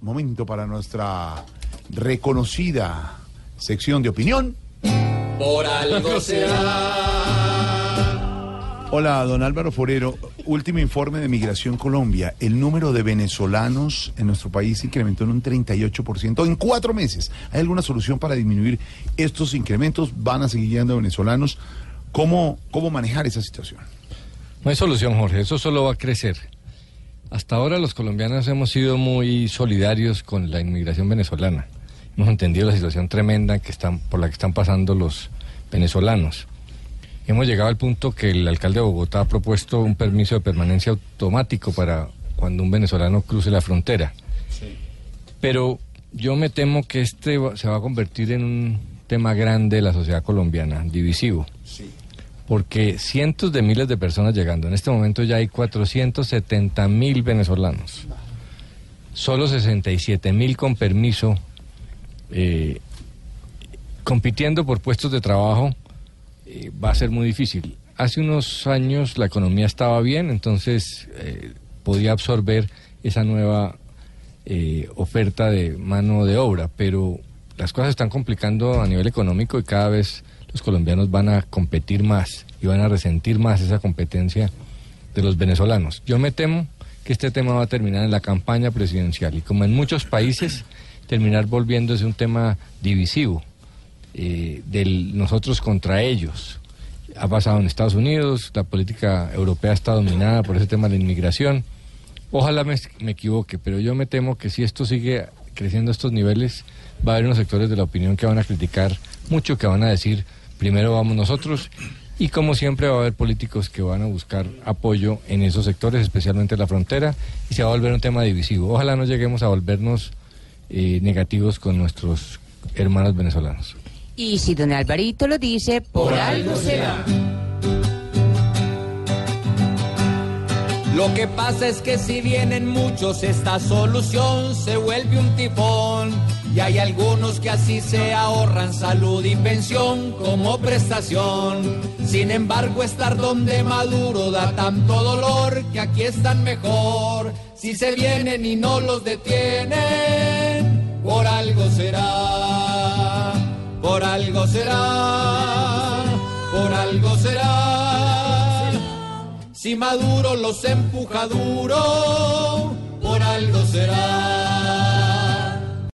Momento para nuestra reconocida sección de opinión. Por algo será. Hola, don Álvaro Forero. Último informe de Migración Colombia. El número de venezolanos en nuestro país se incrementó en un 38% en cuatro meses. ¿Hay alguna solución para disminuir estos incrementos? ¿Van a seguir llegando venezolanos? ¿Cómo, cómo manejar esa situación? No hay solución, Jorge. Eso solo va a crecer. Hasta ahora los colombianos hemos sido muy solidarios con la inmigración venezolana. Hemos entendido la situación tremenda que están, por la que están pasando los venezolanos. Hemos llegado al punto que el alcalde de Bogotá ha propuesto un permiso de permanencia automático para cuando un venezolano cruce la frontera. Pero yo me temo que este se va a convertir en un tema grande de la sociedad colombiana, divisivo porque cientos de miles de personas llegando. En este momento ya hay 470 mil venezolanos. Solo 67 mil con permiso, eh, compitiendo por puestos de trabajo, eh, va a ser muy difícil. Hace unos años la economía estaba bien, entonces eh, podía absorber esa nueva oferta de mano de obra, pero las cosas están complicando a nivel económico y cada vez los colombianos van a competir más y van a resentir más esa competencia de los venezolanos. Yo me temo que este tema va a terminar en la campaña presidencial y como en muchos países, terminar volviéndose un tema divisivo, eh, del nosotros contra ellos. Ha pasado en Estados Unidos, la política europea está dominada por ese tema de la inmigración. Ojalá me, me equivoque, pero yo me temo que si esto sigue creciendo a estos niveles, va a haber unos sectores de la opinión que van a criticar mucho, que van a decir primero vamos nosotros y como siempre va a haber políticos que van a buscar apoyo en esos sectores, especialmente la frontera, y se va a volver un tema divisivo. Ojalá no lleguemos a volvernos eh, negativos con nuestros hermanos venezolanos. Y si don Alvarito lo dice, por, algo será. Lo que pasa es que si vienen muchos, esta solución se vuelve un tifón. Y hay algunos que así se ahorran salud y pensión como prestación. Sin embargo, estar donde Maduro da tanto dolor que aquí están mejor. Si se vienen y no los detienen, por algo será, por algo será, por algo será. Si Maduro los empuja duro, por algo será.